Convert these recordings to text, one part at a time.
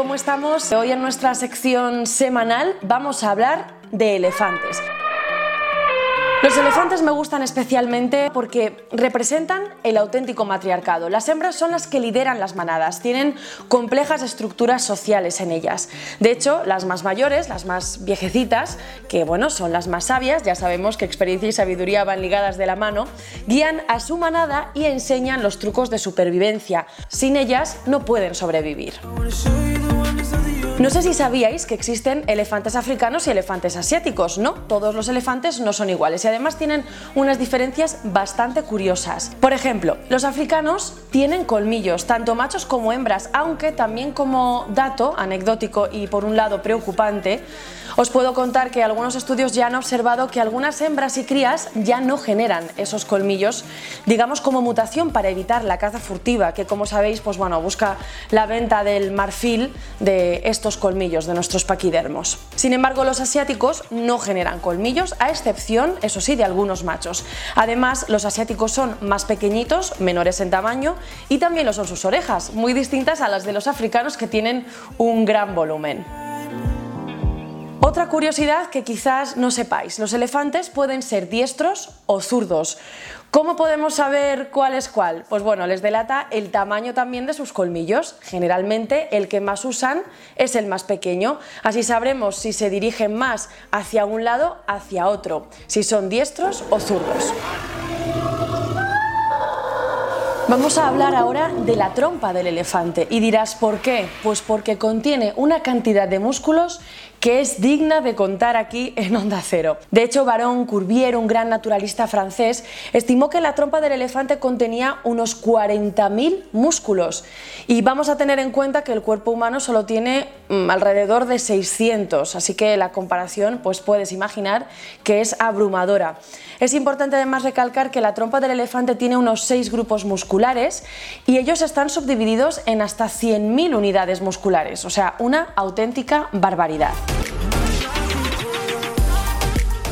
¿Cómo estamos? Hoy en nuestra sección semanal vamos a hablar de elefantes. Los elefantes me gustan especialmente porque representan el auténtico matriarcado. Las hembras son las que lideran las manadas, tienen complejas estructuras sociales en ellas. De hecho, las más mayores, las más viejecitas, que bueno, son las más sabias, ya sabemos que experiencia y sabiduría van ligadas de la mano, guían a su manada y enseñan los trucos de supervivencia. Sin ellas no pueden sobrevivir. just a the No sé si sabíais que existen elefantes africanos y elefantes asiáticos. No, todos los elefantes no son iguales y además tienen unas diferencias bastante curiosas. Por ejemplo, los africanos tienen colmillos, tanto machos como hembras, aunque también como dato anecdótico y por un lado preocupante, os puedo contar que algunos estudios ya han observado que algunas hembras y crías ya no generan esos colmillos, digamos como mutación para evitar la caza furtiva, que como sabéis, pues bueno, busca la venta del marfil de estos colmillos de nuestros paquidermos. Sin embargo, los asiáticos no generan colmillos, a excepción, eso sí, de algunos machos. Además, los asiáticos son más pequeñitos, menores en tamaño, y también lo son sus orejas, muy distintas a las de los africanos que tienen un gran volumen. Otra curiosidad que quizás no sepáis, los elefantes pueden ser diestros o zurdos. ¿Cómo podemos saber cuál es cuál? Pues bueno, les delata el tamaño también de sus colmillos. Generalmente el que más usan es el más pequeño. Así sabremos si se dirigen más hacia un lado, hacia otro, si son diestros o zurdos. Vamos a hablar ahora de la trompa del elefante y dirás ¿por qué? Pues porque contiene una cantidad de músculos que es digna de contar aquí en Onda Cero. De hecho, Baron Courbier, un gran naturalista francés, estimó que la trompa del elefante contenía unos 40.000 músculos y vamos a tener en cuenta que el cuerpo humano solo tiene mm, alrededor de 600, así que la comparación pues puedes imaginar que es abrumadora. Es importante además recalcar que la trompa del elefante tiene unos 6 grupos musculares y ellos están subdivididos en hasta 100.000 unidades musculares, o sea, una auténtica barbaridad.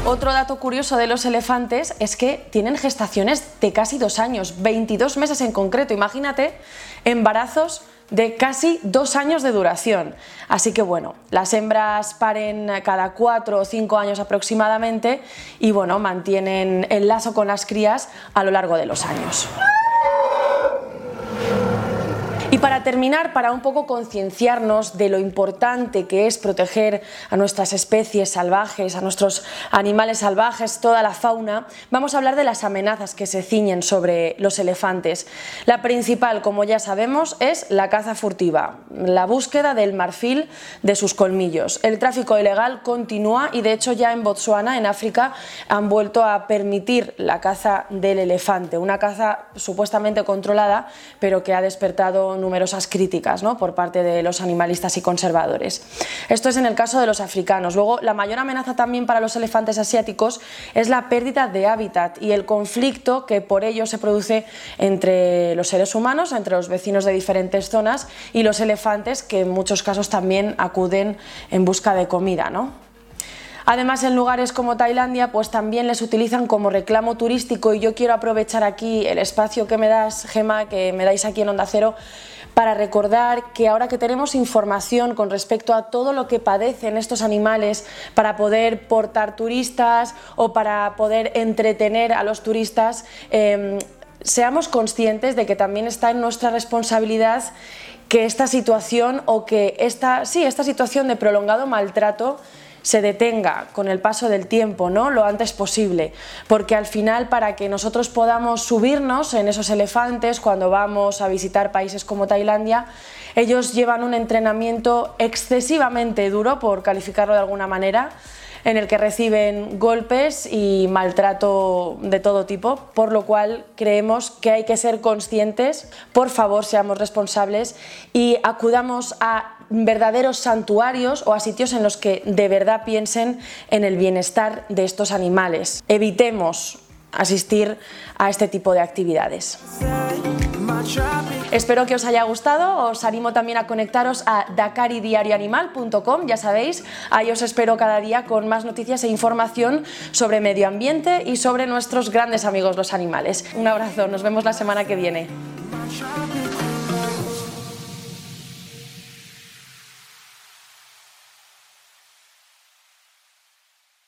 Otro dato curioso de los elefantes es que tienen gestaciones de casi dos años, 22 meses en concreto. Imagínate embarazos de casi dos años de duración. Así que bueno, las hembras paren cada cuatro o cinco años aproximadamente y bueno, mantienen el lazo con las crías a lo largo de los años. Y para terminar, para un poco concienciarnos de lo importante que es proteger a nuestras especies salvajes, a nuestros animales salvajes, toda la fauna, vamos a hablar de las amenazas que se ciñen sobre los elefantes. La principal, como ya sabemos, es la caza furtiva, la búsqueda del marfil de sus colmillos. El tráfico ilegal continúa y de hecho ya en Botsuana, en África, han vuelto a permitir la caza del elefante, una caza supuestamente controlada, pero que ha despertado numerosas críticas ¿no? por parte de los animalistas y conservadores. Esto es en el caso de los africanos. Luego, la mayor amenaza también para los elefantes asiáticos es la pérdida de hábitat y el conflicto que por ello se produce entre los seres humanos, entre los vecinos de diferentes zonas y los elefantes que en muchos casos también acuden en busca de comida. ¿no? Además, en lugares como Tailandia, pues también les utilizan como reclamo turístico y yo quiero aprovechar aquí el espacio que me das, Gema, que me dais aquí en Onda Cero, para recordar que ahora que tenemos información con respecto a todo lo que padecen estos animales para poder portar turistas o para poder entretener a los turistas, em, seamos conscientes de que también está en nuestra responsabilidad que esta situación o que esta, sí, esta situación de prolongado maltrato se detenga con el paso del tiempo, ¿no? Lo antes posible, porque al final para que nosotros podamos subirnos en esos elefantes cuando vamos a visitar países como Tailandia, ellos llevan un entrenamiento excesivamente duro, por calificarlo de alguna manera, en el que reciben golpes y maltrato de todo tipo, por lo cual creemos que hay que ser conscientes, por favor seamos responsables y acudamos a verdaderos santuarios o a sitios en los que de verdad piensen en el bienestar de estos animales. Evitemos asistir a este tipo de actividades. Espero que os haya gustado, os animo también a conectaros a dakaridiarioanimal.com, ya sabéis, ahí os espero cada día con más noticias e información sobre medio ambiente y sobre nuestros grandes amigos los animales. Un abrazo, nos vemos la semana que viene.